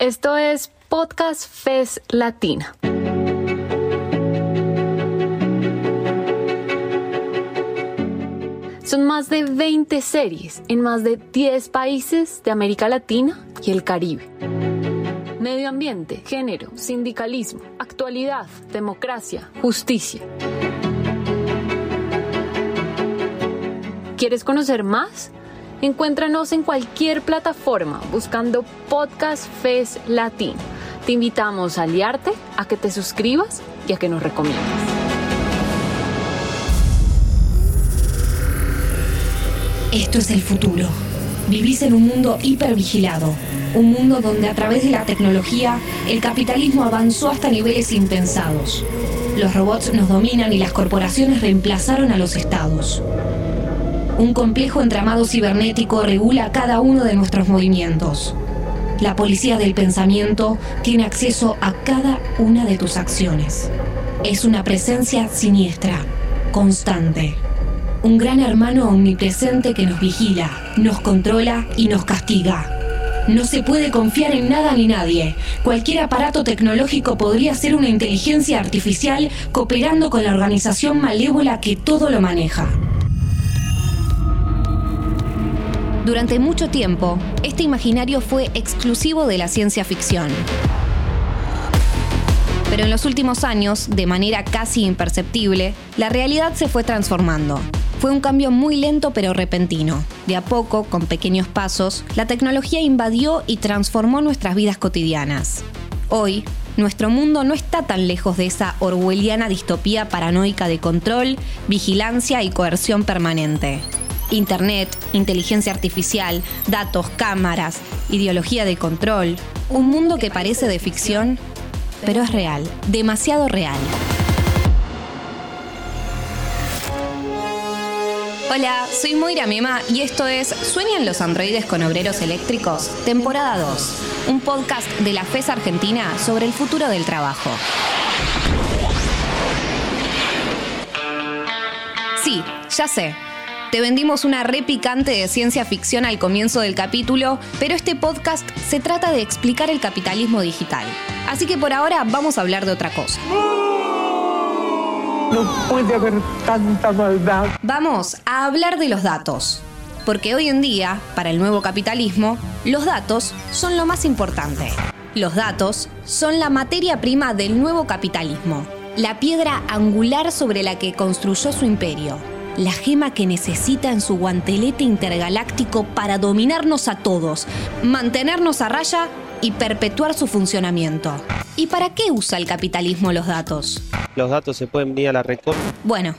Esto es Podcast FES Latina. Son más de 20 series en más de 10 países de América Latina y el Caribe. Medio ambiente, género, sindicalismo, actualidad, democracia, justicia. ¿Quieres conocer más? Encuéntranos en cualquier plataforma buscando Podcast FES Latino. Te invitamos a aliarte, a que te suscribas y a que nos recomiendes. Esto es el futuro. Vivís en un mundo hipervigilado, un mundo donde a través de la tecnología el capitalismo avanzó hasta niveles impensados. Los robots nos dominan y las corporaciones reemplazaron a los estados. Un complejo entramado cibernético regula cada uno de nuestros movimientos. La policía del pensamiento tiene acceso a cada una de tus acciones. Es una presencia siniestra, constante un gran hermano omnipresente que nos vigila, nos controla y nos castiga. No se puede confiar en nada ni nadie. Cualquier aparato tecnológico podría ser una inteligencia artificial cooperando con la organización malévola que todo lo maneja. Durante mucho tiempo, este imaginario fue exclusivo de la ciencia ficción. Pero en los últimos años, de manera casi imperceptible, la realidad se fue transformando. Fue un cambio muy lento pero repentino. De a poco, con pequeños pasos, la tecnología invadió y transformó nuestras vidas cotidianas. Hoy, nuestro mundo no está tan lejos de esa orwelliana distopía paranoica de control, vigilancia y coerción permanente. Internet, inteligencia artificial, datos, cámaras, ideología de control. Un mundo que parece de ficción, pero es real, demasiado real. Hola, soy Moira Mema y esto es ¿Sueñan los androides con obreros eléctricos? Temporada 2, un podcast de la FES Argentina sobre el futuro del trabajo. Sí, ya sé. Te vendimos una re picante de ciencia ficción al comienzo del capítulo, pero este podcast se trata de explicar el capitalismo digital. Así que por ahora vamos a hablar de otra cosa. No puede haber tanta maldad. Vamos a hablar de los datos. Porque hoy en día, para el nuevo capitalismo, los datos son lo más importante. Los datos son la materia prima del nuevo capitalismo, la piedra angular sobre la que construyó su imperio, la gema que necesita en su guantelete intergaláctico para dominarnos a todos, mantenernos a raya y perpetuar su funcionamiento. ¿Y para qué usa el capitalismo los datos? Los datos se pueden venir a la record. Bueno,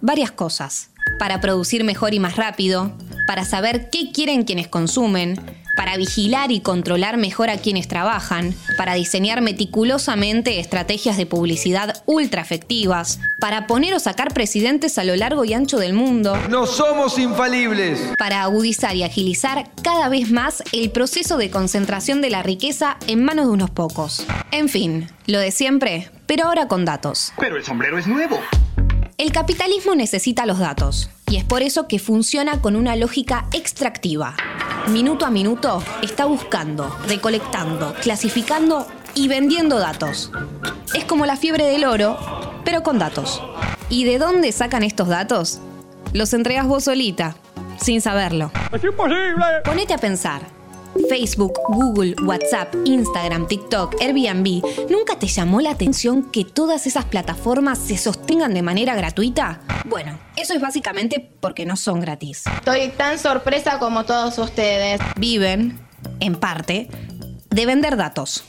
varias cosas. Para producir mejor y más rápido, para saber qué quieren quienes consumen, para vigilar y controlar mejor a quienes trabajan, para diseñar meticulosamente estrategias de publicidad ultra efectivas, para poner o sacar presidentes a lo largo y ancho del mundo. No somos infalibles. Para agudizar y agilizar cada vez más el proceso de concentración de la riqueza en manos de unos pocos. En fin, lo de siempre, pero ahora con datos. Pero el sombrero es nuevo. El capitalismo necesita los datos, y es por eso que funciona con una lógica extractiva minuto a minuto está buscando, recolectando, clasificando y vendiendo datos. Es como la fiebre del oro, pero con datos. ¿Y de dónde sacan estos datos? Los entregas vos solita, sin saberlo. ¡Es imposible! Ponete a pensar. Facebook, Google, WhatsApp, Instagram, TikTok, Airbnb, ¿nunca te llamó la atención que todas esas plataformas se sostengan de manera gratuita? Bueno, eso es básicamente porque no son gratis. Estoy tan sorpresa como todos ustedes. Viven, en parte, de vender datos.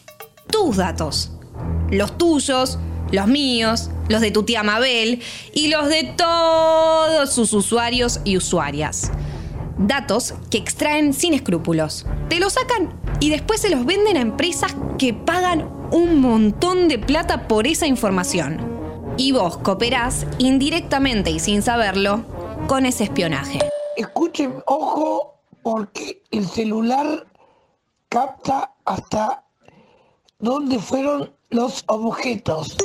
Tus datos. Los tuyos, los míos, los de tu tía Mabel y los de todos sus usuarios y usuarias datos que extraen sin escrúpulos. Te los sacan y después se los venden a empresas que pagan un montón de plata por esa información. Y vos cooperás indirectamente y sin saberlo con ese espionaje. Escuchen, ojo, porque el celular capta hasta dónde fueron los objetos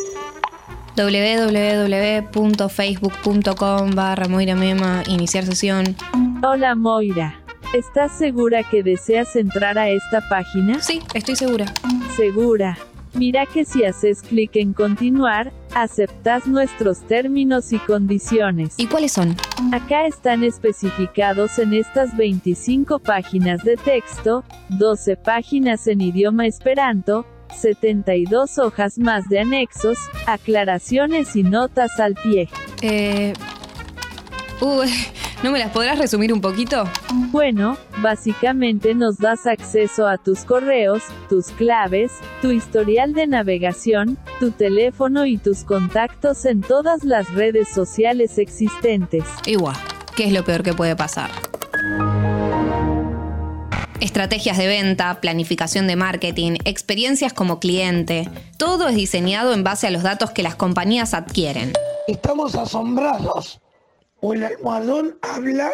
www.facebook.com barra Moira Mema, iniciar sesión. Hola Moira. ¿Estás segura que deseas entrar a esta página? Sí, estoy segura. Segura. Mira que si haces clic en continuar, aceptas nuestros términos y condiciones. ¿Y cuáles son? Acá están especificados en estas 25 páginas de texto, 12 páginas en idioma esperanto, 72 hojas más de anexos, aclaraciones y notas al pie. Eh... Uy, ¿no me las podrás resumir un poquito? Bueno, básicamente nos das acceso a tus correos, tus claves, tu historial de navegación, tu teléfono y tus contactos en todas las redes sociales existentes. Igual, ¿qué es lo peor que puede pasar? Estrategias de venta, planificación de marketing, experiencias como cliente, todo es diseñado en base a los datos que las compañías adquieren. Estamos asombrados. O el almohadón habla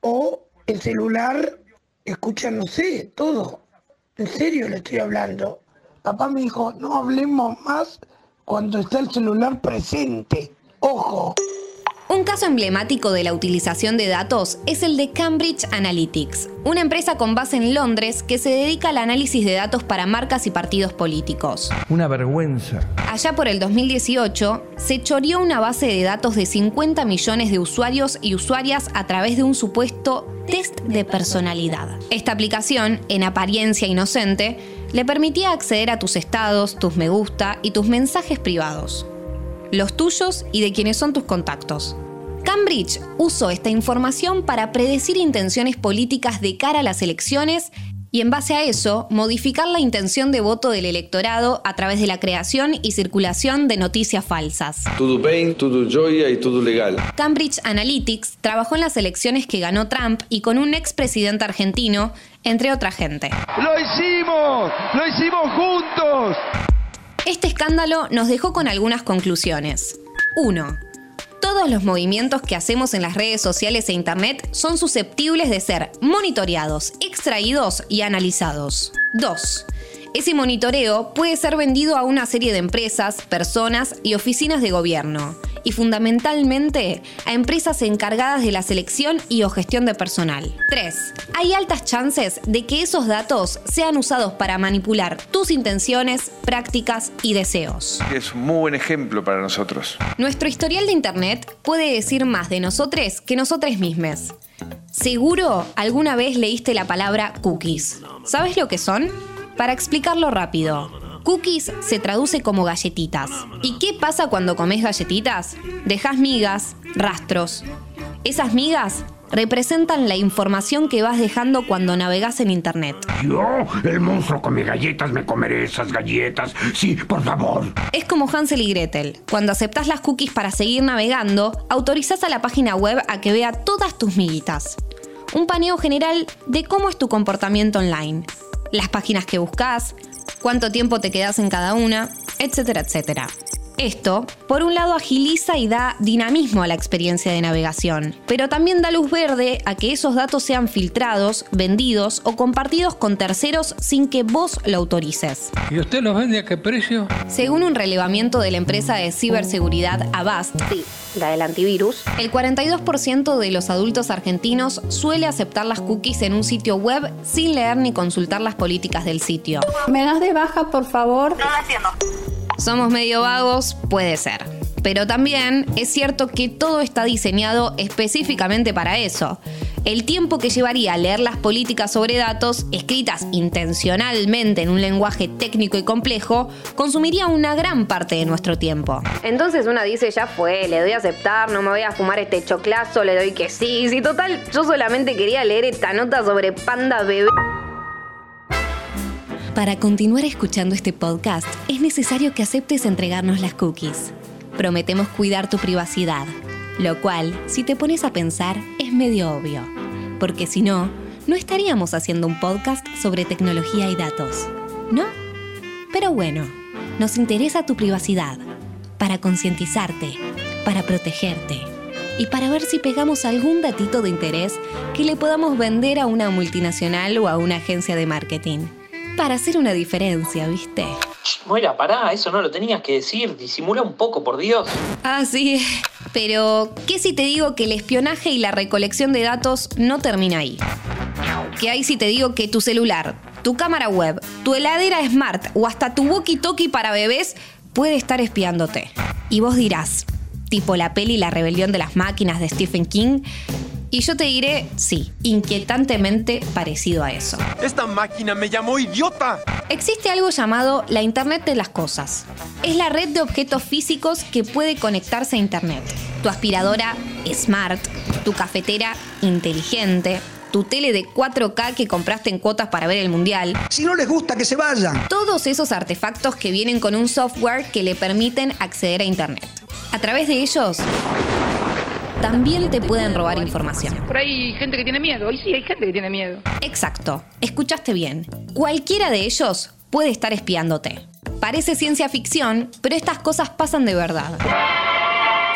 o el celular escucha, no sé, todo. En serio le estoy hablando. Papá me dijo, no hablemos más cuando está el celular presente. Ojo. Un caso emblemático de la utilización de datos es el de Cambridge Analytics, una empresa con base en Londres que se dedica al análisis de datos para marcas y partidos políticos. Una vergüenza. Allá por el 2018, se choreó una base de datos de 50 millones de usuarios y usuarias a través de un supuesto test de personalidad. Esta aplicación, en apariencia inocente, le permitía acceder a tus estados, tus me gusta y tus mensajes privados los tuyos y de quienes son tus contactos. Cambridge usó esta información para predecir intenciones políticas de cara a las elecciones y en base a eso modificar la intención de voto del electorado a través de la creación y circulación de noticias falsas. Todo bien, todo joya y todo legal. Cambridge Analytics trabajó en las elecciones que ganó Trump y con un expresidente argentino, entre otra gente. ¡Lo hicimos! ¡Lo hicimos juntos! Este escándalo nos dejó con algunas conclusiones. 1. Todos los movimientos que hacemos en las redes sociales e Internet son susceptibles de ser monitoreados, extraídos y analizados. 2. Ese monitoreo puede ser vendido a una serie de empresas, personas y oficinas de gobierno, y fundamentalmente a empresas encargadas de la selección y o gestión de personal. 3. Hay altas chances de que esos datos sean usados para manipular tus intenciones, prácticas y deseos. Es un muy buen ejemplo para nosotros. Nuestro historial de Internet puede decir más de nosotros que nosotros mismos. Seguro alguna vez leíste la palabra cookies. ¿Sabes lo que son? Para explicarlo rápido, cookies se traduce como galletitas. ¿Y qué pasa cuando comes galletitas? Dejas migas, rastros. Esas migas representan la información que vas dejando cuando navegas en internet. Yo, el monstruo come galletas, me comeré esas galletas. Sí, por favor. Es como Hansel y Gretel. Cuando aceptas las cookies para seguir navegando, autorizas a la página web a que vea todas tus miguitas. Un paneo general de cómo es tu comportamiento online las páginas que buscas, cuánto tiempo te quedas en cada una, etcétera, etcétera. Esto, por un lado, agiliza y da dinamismo a la experiencia de navegación, pero también da luz verde a que esos datos sean filtrados, vendidos o compartidos con terceros sin que vos lo autorices. ¿Y usted los vende a qué precio? Según un relevamiento de la empresa de ciberseguridad Avast, sí, la del antivirus, el 42% de los adultos argentinos suele aceptar las cookies en un sitio web sin leer ni consultar las políticas del sitio. ¿Me das de baja, por favor? No la entiendo. ¿Somos medio vagos? Puede ser. Pero también es cierto que todo está diseñado específicamente para eso. El tiempo que llevaría leer las políticas sobre datos, escritas intencionalmente en un lenguaje técnico y complejo, consumiría una gran parte de nuestro tiempo. Entonces una dice, ya fue, le doy a aceptar, no me voy a fumar este choclazo, le doy que sí. Si total, yo solamente quería leer esta nota sobre panda bebé. Para continuar escuchando este podcast, es necesario que aceptes entregarnos las cookies. Prometemos cuidar tu privacidad, lo cual, si te pones a pensar, es medio obvio, porque si no, no estaríamos haciendo un podcast sobre tecnología y datos, ¿no? Pero bueno, nos interesa tu privacidad, para concientizarte, para protegerte y para ver si pegamos algún datito de interés que le podamos vender a una multinacional o a una agencia de marketing para hacer una diferencia, ¿viste? Moira, pará, eso no lo tenías que decir. Disimula un poco, por Dios. Ah, sí. Pero, ¿qué si te digo que el espionaje y la recolección de datos no termina ahí? ¿Qué hay si te digo que tu celular, tu cámara web, tu heladera smart o hasta tu walkie-talkie para bebés puede estar espiándote? Y vos dirás, tipo la peli La rebelión de las máquinas de Stephen King, y yo te diré, sí, inquietantemente parecido a eso. Esta máquina me llamó idiota. Existe algo llamado la Internet de las Cosas. Es la red de objetos físicos que puede conectarse a Internet. Tu aspiradora smart, tu cafetera inteligente, tu tele de 4K que compraste en cuotas para ver el mundial. Si no les gusta, que se vayan. Todos esos artefactos que vienen con un software que le permiten acceder a Internet. A través de ellos también te pueden robar información. Por ahí hay gente que tiene miedo. Y sí, hay gente que tiene miedo. Exacto. Escuchaste bien. Cualquiera de ellos puede estar espiándote. Parece ciencia ficción, pero estas cosas pasan de verdad.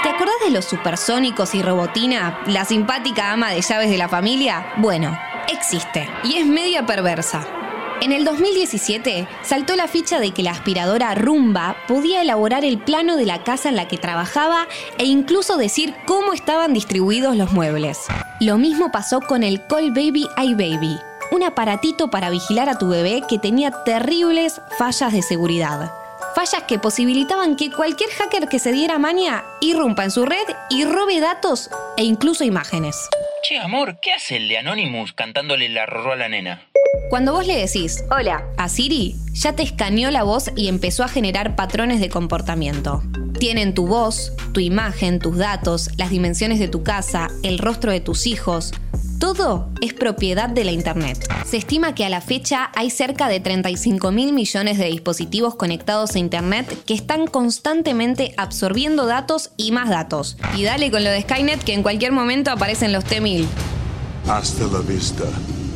¿Te acordás de los supersónicos y Robotina, la simpática ama de llaves de la familia? Bueno, existe y es media perversa. En el 2017 saltó la ficha de que la aspiradora Rumba podía elaborar el plano de la casa en la que trabajaba e incluso decir cómo estaban distribuidos los muebles. Lo mismo pasó con el Call Baby iBaby, un aparatito para vigilar a tu bebé que tenía terribles fallas de seguridad. Fallas que posibilitaban que cualquier hacker que se diera maña irrumpa en su red y robe datos e incluso imágenes. Che, amor, ¿qué hace el de Anonymous cantándole la rorró a la nena? Cuando vos le decís hola a Siri, ya te escaneó la voz y empezó a generar patrones de comportamiento. Tienen tu voz, tu imagen, tus datos, las dimensiones de tu casa, el rostro de tus hijos. Todo es propiedad de la Internet. Se estima que a la fecha hay cerca de 35 mil millones de dispositivos conectados a Internet que están constantemente absorbiendo datos y más datos. Y dale con lo de Skynet que en cualquier momento aparecen los T-1000. Hasta la vista,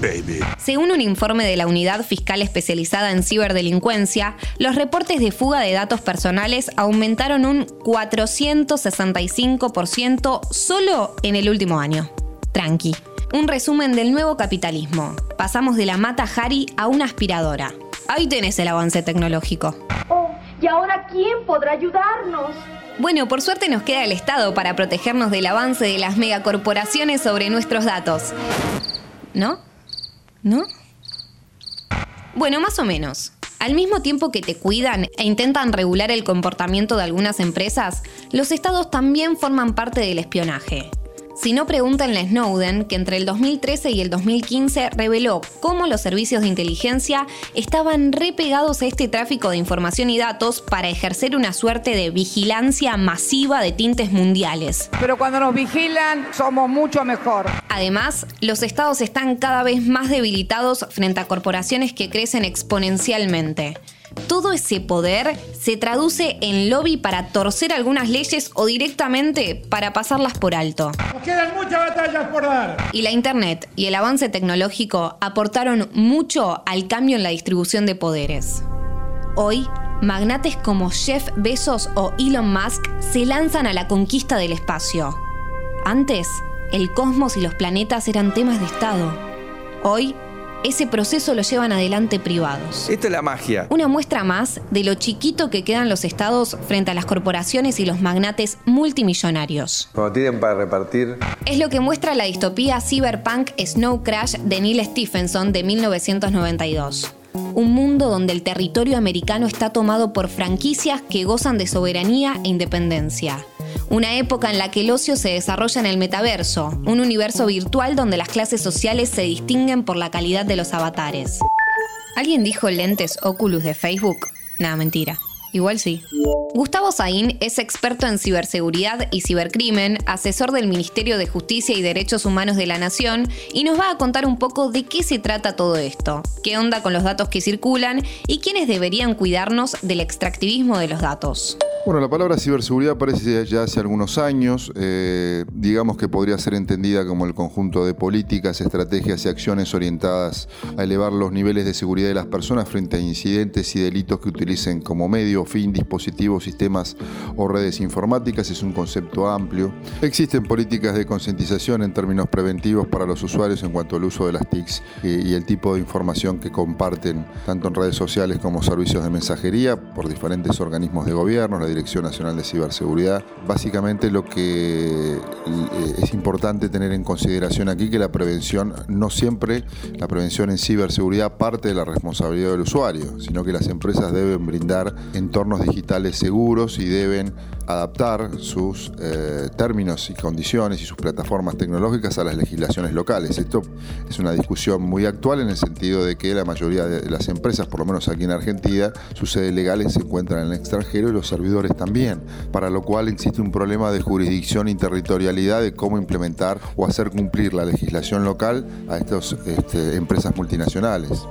baby. Según un informe de la Unidad Fiscal Especializada en Ciberdelincuencia, los reportes de fuga de datos personales aumentaron un 465% solo en el último año. Tranqui. Un resumen del nuevo capitalismo. Pasamos de la mata Hari a una aspiradora. Ahí tenés el avance tecnológico. Oh, ¿y ahora quién podrá ayudarnos? Bueno, por suerte nos queda el Estado para protegernos del avance de las megacorporaciones sobre nuestros datos. ¿No? ¿No? Bueno, más o menos. Al mismo tiempo que te cuidan e intentan regular el comportamiento de algunas empresas, los estados también forman parte del espionaje. Si no, pregúntenle a Snowden, que entre el 2013 y el 2015 reveló cómo los servicios de inteligencia estaban repegados a este tráfico de información y datos para ejercer una suerte de vigilancia masiva de tintes mundiales. Pero cuando nos vigilan, somos mucho mejor. Además, los estados están cada vez más debilitados frente a corporaciones que crecen exponencialmente. Todo ese poder se traduce en lobby para torcer algunas leyes o directamente para pasarlas por alto. Nos quedan muchas batallas por dar. Y la Internet y el avance tecnológico aportaron mucho al cambio en la distribución de poderes. Hoy, magnates como Jeff Bezos o Elon Musk se lanzan a la conquista del espacio. Antes, el cosmos y los planetas eran temas de Estado. Hoy, ese proceso lo llevan adelante privados. Esta es la magia. Una muestra más de lo chiquito que quedan los estados frente a las corporaciones y los magnates multimillonarios. Cuando tienen para repartir. Es lo que muestra la distopía cyberpunk Snow Crash de Neil Stephenson de 1992. Un mundo donde el territorio americano está tomado por franquicias que gozan de soberanía e independencia. Una época en la que el ocio se desarrolla en el metaverso, un universo virtual donde las clases sociales se distinguen por la calidad de los avatares. ¿Alguien dijo lentes Oculus de Facebook? Nada, mentira. Igual sí. Gustavo Saín es experto en ciberseguridad y cibercrimen, asesor del Ministerio de Justicia y Derechos Humanos de la Nación, y nos va a contar un poco de qué se trata todo esto, qué onda con los datos que circulan y quiénes deberían cuidarnos del extractivismo de los datos. Bueno, la palabra ciberseguridad aparece ya hace algunos años. Eh, digamos que podría ser entendida como el conjunto de políticas, estrategias y acciones orientadas a elevar los niveles de seguridad de las personas frente a incidentes y delitos que utilicen como medio, fin, dispositivos, sistemas o redes informáticas. Es un concepto amplio. Existen políticas de concientización en términos preventivos para los usuarios en cuanto al uso de las TICs y, el tipo de información que comparten tanto en redes sociales como servicios de mensajería por diferentes organismos de gobierno, Dirección Nacional de Ciberseguridad. Básicamente lo que eh, es importante tener en consideración aquí que la prevención no siempre, la prevención en ciberseguridad parte de la responsabilidad del usuario, sino que las empresas deben brindar entornos digitales seguros y deben adaptar sus eh, términos y condiciones y sus plataformas tecnológicas a las legislaciones locales. Esto es una discusión muy actual en el sentido de que la mayoría de las empresas, por lo menos aquí en Argentina, sus sedes legales se encuentran en el extranjero y los servidores también, para lo cual existe un problema de jurisdicción y territorialidad de cómo implementar o hacer cumplir la legislación local a estas este, empresas multinacionales.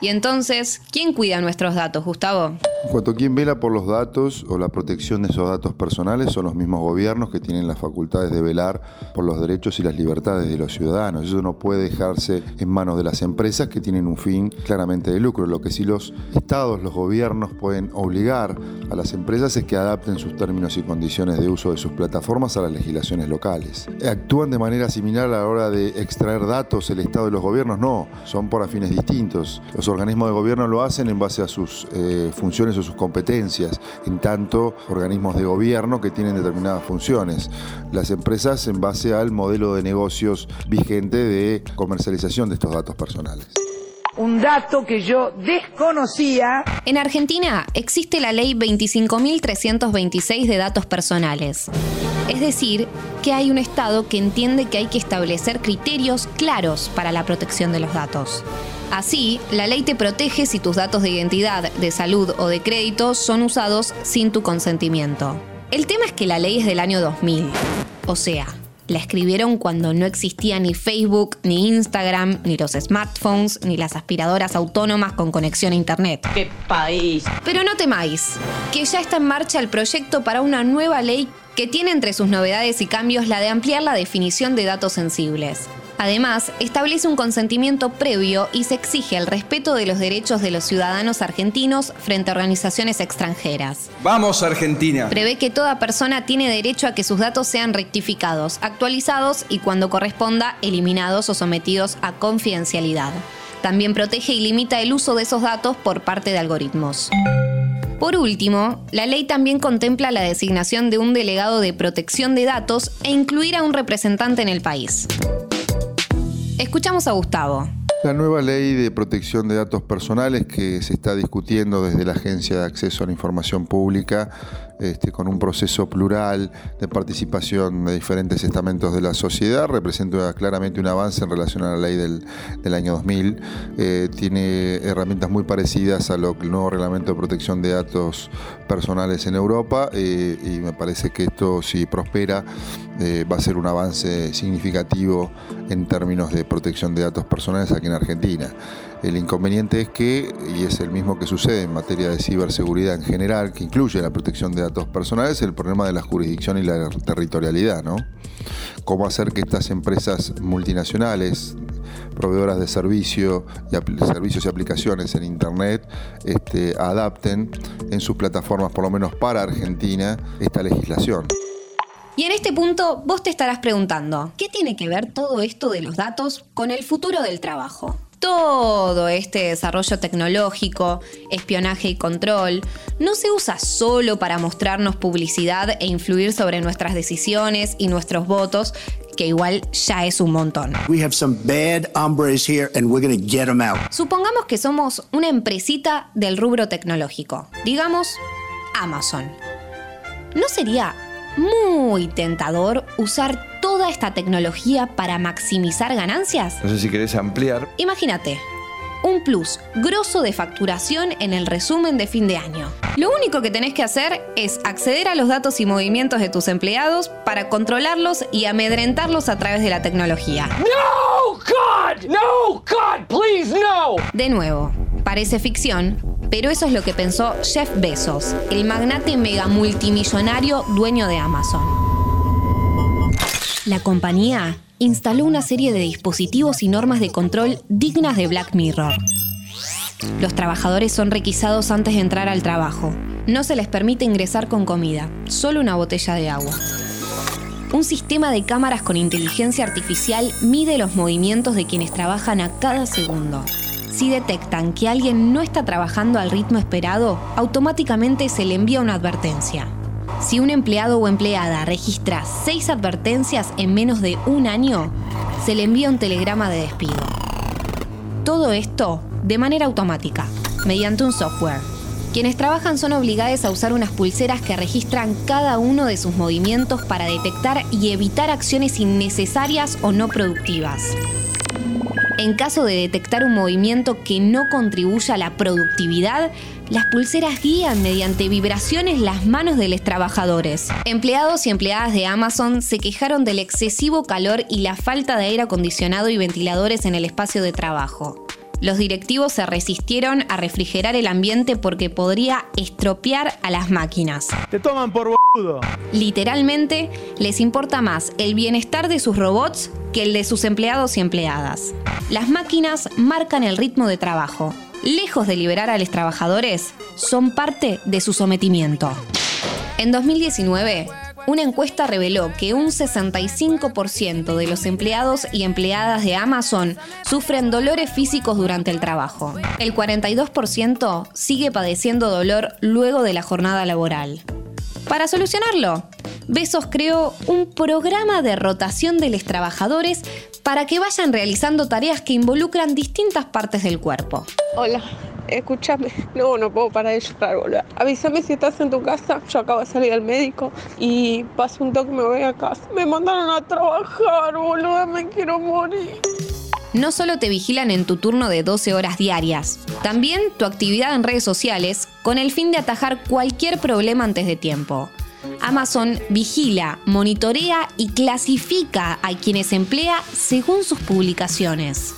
Y entonces, ¿quién cuida nuestros datos, Gustavo? En cuanto a quién vela por los datos o la protección de esos datos personales, son los mismos gobiernos que tienen las facultades de velar por los derechos y las libertades de los ciudadanos. Eso no puede dejarse en manos de las empresas que tienen un fin claramente de lucro. Lo que sí los estados, los gobiernos pueden obligar a las empresas es que adapten sus términos y condiciones de uso de sus plataformas a las legislaciones locales. ¿Actúan de manera similar a la hora de extraer datos el Estado y los gobiernos? No, son por fines distintos. Los organismos de gobierno lo hacen en base a sus eh, funciones o sus competencias, en tanto organismos de gobierno que tienen determinadas funciones. Las empresas en base al modelo de negocios vigente de comercialización de estos datos personales un dato que yo desconocía. En Argentina existe la ley 25.326 de datos personales. Es decir, que hay un Estado que entiende que hay que establecer criterios claros para la protección de los datos. Así, la ley te protege si tus datos de identidad, de salud o de crédito son usados sin tu consentimiento. El tema es que la ley es del año 2000. O sea, la escribieron cuando no existía ni Facebook, ni Instagram, ni los smartphones, ni las aspiradoras autónomas con conexión a Internet. ¡Qué país! Pero no temáis, que ya está en marcha el proyecto para una nueva ley que tiene entre sus novedades y cambios la de ampliar la definición de datos sensibles. Además, establece un consentimiento previo y se exige el respeto de los derechos de los ciudadanos argentinos frente a organizaciones extranjeras. Vamos, Argentina. Prevé que toda persona tiene derecho a que sus datos sean rectificados, actualizados y cuando corresponda, eliminados o sometidos a confidencialidad. También protege y limita el uso de esos datos por parte de algoritmos. Por último, la ley también contempla la designación de un delegado de protección de datos e incluir a un representante en el país. Escuchamos a Gustavo. La nueva ley de protección de datos personales que se está discutiendo desde la Agencia de Acceso a la Información Pública este, con un proceso plural de participación de diferentes estamentos de la sociedad, representa claramente un avance en relación a la ley del, año 2000. Eh, tiene herramientas muy parecidas a lo, el nuevo reglamento de protección de datos personales en Europa eh, y me parece que esto, si prospera, eh, va a ser un avance significativo en términos de protección de datos personales aquí en Argentina. El inconveniente es que, y es el mismo que sucede en materia de ciberseguridad en general, que incluye la protección de datos personales, el problema de la jurisdicción y la territorialidad, ¿no? Cómo hacer que estas empresas multinacionales, proveedoras de servicio y servicios y aplicaciones en Internet, este, adapten en sus plataformas, por lo menos para Argentina, esta legislación. Y en este punto vos te estarás preguntando, ¿qué tiene que ver todo esto de los datos con el futuro del trabajo? Todo este desarrollo tecnológico, espionaje y control, no se usa solo para mostrarnos publicidad e influir sobre nuestras decisiones y nuestros votos, que igual ya es un montón. Supongamos que somos una empresita del rubro tecnológico, digamos Amazon. ¿No sería muy tentador usar toda esta tecnología para maximizar ganancias? No sé si querés ampliar. Imagínate, un plus grosso de facturación en el resumen de fin de año. Lo único que tenés que hacer es acceder a los datos y movimientos de tus empleados para controlarlos y amedrentarlos a través de la tecnología. No, God, no, God, please, no. De nuevo, parece ficción, pero eso es lo que pensó Jeff Bezos, el magnate mega multimillonario dueño de Amazon. La compañía instaló una serie de dispositivos y normas de control dignas de Black Mirror. Los trabajadores son requisados antes de entrar al trabajo. No se les permite ingresar con comida, solo una botella de agua. Un sistema de cámaras con inteligencia artificial mide los movimientos de quienes trabajan a cada segundo. Si detectan que alguien no está trabajando al ritmo esperado, automáticamente se le envía una advertencia. Si un empleado o empleada registra seis advertencias en menos de un año, se le envía un telegrama de despido. Todo esto de manera automática, mediante un software. Quienes trabajan son obligados a usar unas pulseras que registran cada uno de sus movimientos para detectar y evitar acciones innecesarias o no productivas. En caso de detectar un movimiento que no contribuya a la productividad, las pulseras guían mediante vibraciones las manos de los trabajadores. Empleados y empleadas de Amazon se quejaron del excesivo calor y la falta de aire acondicionado y ventiladores en el espacio de trabajo. Los directivos se resistieron a refrigerar el ambiente porque podría estropear a las máquinas. Te toman por boludo. Literalmente, les importa más el bienestar de sus robots que el de sus empleados y empleadas. Las máquinas marcan el ritmo de trabajo. Lejos de liberar a los trabajadores, son parte de su sometimiento. En 2019, una encuesta reveló que un 65% de los empleados y empleadas de Amazon sufren dolores físicos durante el trabajo. El 42% sigue padeciendo dolor luego de la jornada laboral. Para solucionarlo, Besos creó un programa de rotación de los trabajadores para que vayan realizando tareas que involucran distintas partes del cuerpo. Hola, escúchame, no, no puedo parar de llorar, boludo. Avísame si estás en tu casa, yo acabo de salir al médico y paso un toque y me voy a casa. Me mandaron a trabajar, boludo, me quiero morir. No solo te vigilan en tu turno de 12 horas diarias, también tu actividad en redes sociales con el fin de atajar cualquier problema antes de tiempo. Amazon vigila, monitorea y clasifica a quienes emplea según sus publicaciones.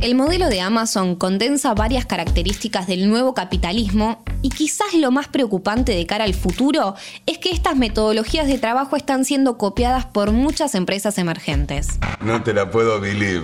El modelo de Amazon condensa varias características del nuevo capitalismo y quizás lo más preocupante de cara al futuro es que estas metodologías de trabajo están siendo copiadas por muchas empresas emergentes. No te la puedo believe.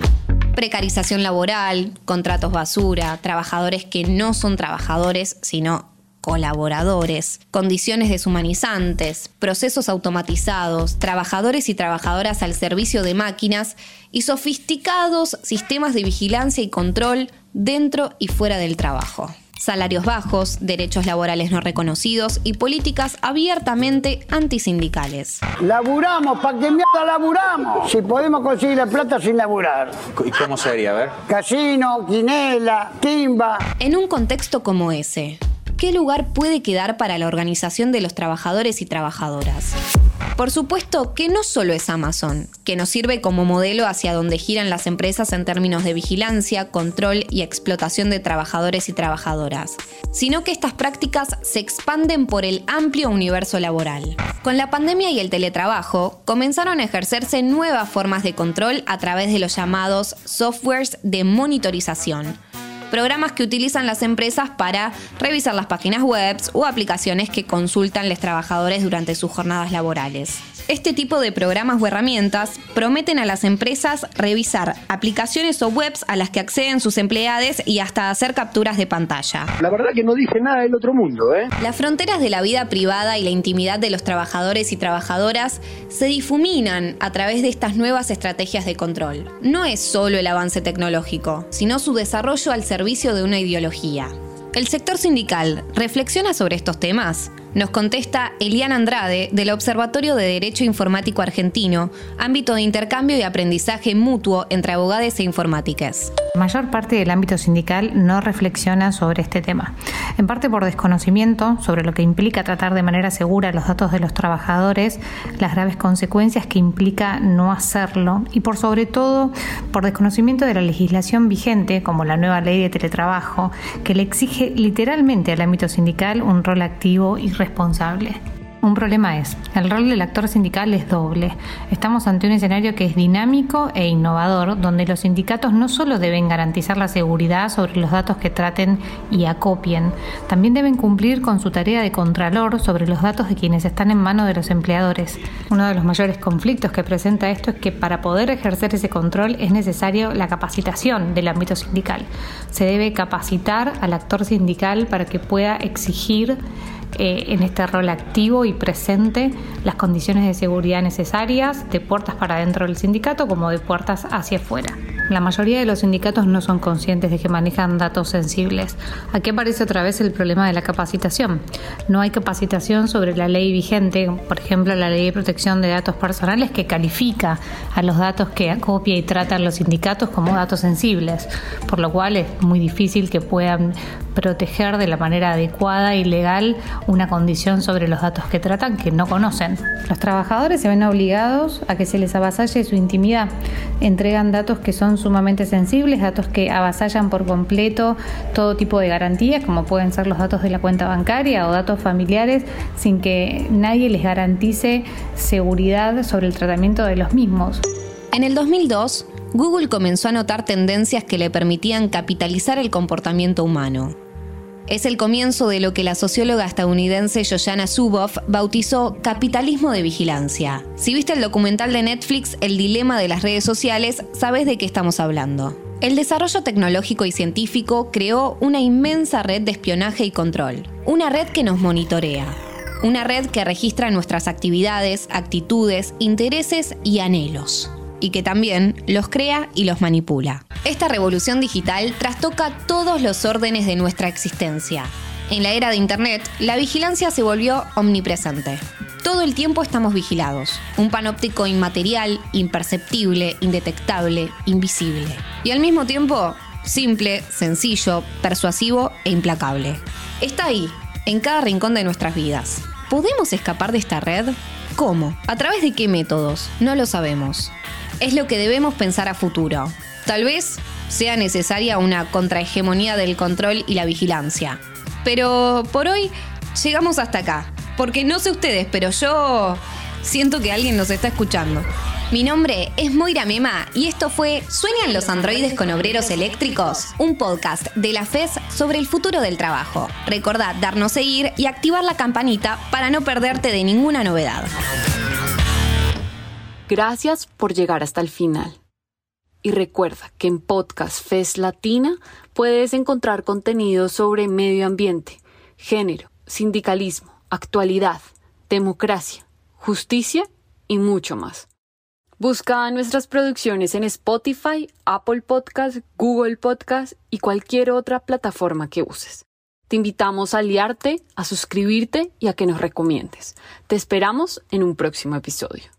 Precarización laboral, contratos basura, trabajadores que no son trabajadores, sino colaboradores, condiciones deshumanizantes, procesos automatizados, trabajadores y trabajadoras al servicio de máquinas y sofisticados sistemas de vigilancia y control dentro y fuera del trabajo. Salarios bajos, derechos laborales no reconocidos y políticas abiertamente antisindicales. Laburamos, ¿para qué mierda laburamos? Si podemos conseguir la plata sin laburar. ¿Y cómo sería? A ver. Casino, quinela, timba. En un contexto como ese, ¿qué lugar puede quedar para la organización de los trabajadores y trabajadoras? Por supuesto que no solo es Amazon, que nos sirve como modelo hacia donde giran las empresas en términos de vigilancia, control y explotación de trabajadores y trabajadoras, sino que estas prácticas se expanden por el amplio universo laboral. Con la pandemia y el teletrabajo, comenzaron a ejercerse nuevas formas de control a través de los llamados softwares de monitorización programas que utilizan las empresas para revisar las páginas web o aplicaciones que consultan los trabajadores durante sus jornadas laborales. Este tipo de programas o herramientas prometen a las empresas revisar aplicaciones o webs a las que acceden sus empleados y hasta hacer capturas de pantalla. La verdad que no dice nada del otro mundo, ¿eh? Las fronteras de la vida privada y la intimidad de los trabajadores y trabajadoras se difuminan a través de estas nuevas estrategias de control. No es solo el avance tecnológico, sino su desarrollo al servicio de una ideología. ¿El sector sindical reflexiona sobre estos temas? Nos contesta Eliana Andrade del Observatorio de Derecho Informático Argentino, ámbito de intercambio y aprendizaje mutuo entre abogados e informáticas. La mayor parte del ámbito sindical no reflexiona sobre este tema, en parte por desconocimiento sobre lo que implica tratar de manera segura los datos de los trabajadores, las graves consecuencias que implica no hacerlo y por sobre todo por desconocimiento de la legislación vigente, como la nueva ley de teletrabajo, que le exige literalmente al ámbito sindical un rol activo y responsable. Un problema es, el rol del actor sindical es doble. Estamos ante un escenario que es dinámico e innovador, donde los sindicatos no solo deben garantizar la seguridad sobre los datos que traten y acopien, también deben cumplir con su tarea de contralor sobre los datos de quienes están en manos de los empleadores. Uno de los mayores conflictos que presenta esto es que para poder ejercer ese control es necesario la capacitación del ámbito sindical. Se debe capacitar al actor sindical para que pueda exigir eh, en este rol activo y presente las condiciones de seguridad necesarias de puertas para dentro del sindicato como de puertas hacia afuera. La mayoría de los sindicatos no son conscientes de que manejan datos sensibles. Aquí aparece otra vez el problema de la capacitación. No hay capacitación sobre la ley vigente, por ejemplo, la ley de protección de datos personales que califica a los datos que acopia y tratan los sindicatos como datos sensibles, por lo cual es muy difícil que puedan proteger de la manera adecuada y legal una condición sobre los datos que tratan que no conocen. Los trabajadores se ven obligados a que se les avasalle su intimidad. Entregan datos que son sumamente sensibles, datos que avasallan por completo todo tipo de garantías, como pueden ser los datos de la cuenta bancaria o datos familiares, sin que nadie les garantice seguridad sobre el tratamiento de los mismos. En el 2002, Google comenzó a notar tendencias que le permitían capitalizar el comportamiento humano. Es el comienzo de lo que la socióloga estadounidense Joanna Zuboff bautizó capitalismo de vigilancia. Si viste el documental de Netflix El dilema de las redes sociales, sabes de qué estamos hablando. El desarrollo tecnológico y científico creó una inmensa red de espionaje y control. Una red que nos monitorea. Una red que registra nuestras actividades, actitudes, intereses y anhelos y que también los crea y los manipula. Esta revolución digital trastoca todos los órdenes de nuestra existencia. En la era de Internet, la vigilancia se volvió omnipresente. Todo el tiempo estamos vigilados. Un panóptico inmaterial, imperceptible, indetectable, invisible. Y al mismo tiempo, simple, sencillo, persuasivo e implacable. Está ahí, en cada rincón de nuestras vidas. ¿Podemos escapar de esta red? ¿Cómo? ¿A través de qué métodos? No lo sabemos es lo que debemos pensar a futuro. Tal vez sea necesaria una contrahegemonía del control y la vigilancia. Pero por hoy llegamos hasta acá. Porque no sé ustedes, pero yo siento que alguien nos está escuchando. Mi nombre es Moira Mema y esto fue ¿Sueñan los androides con obreros eléctricos? Un podcast de la FES sobre el futuro del trabajo. Recordad darnos seguir y activar la campanita para no perderte de ninguna novedad. Gracias por llegar hasta el final. Y recuerda que en Podcast FES Latina puedes encontrar contenido sobre medio ambiente, género, sindicalismo, actualidad, democracia, justicia y mucho más. Busca nuestras producciones en Spotify, Apple Podcast, Google Podcast y cualquier otra plataforma que uses. Te invitamos a aliarte, a suscribirte y a que nos recomiendes. Te esperamos en un próximo episodio.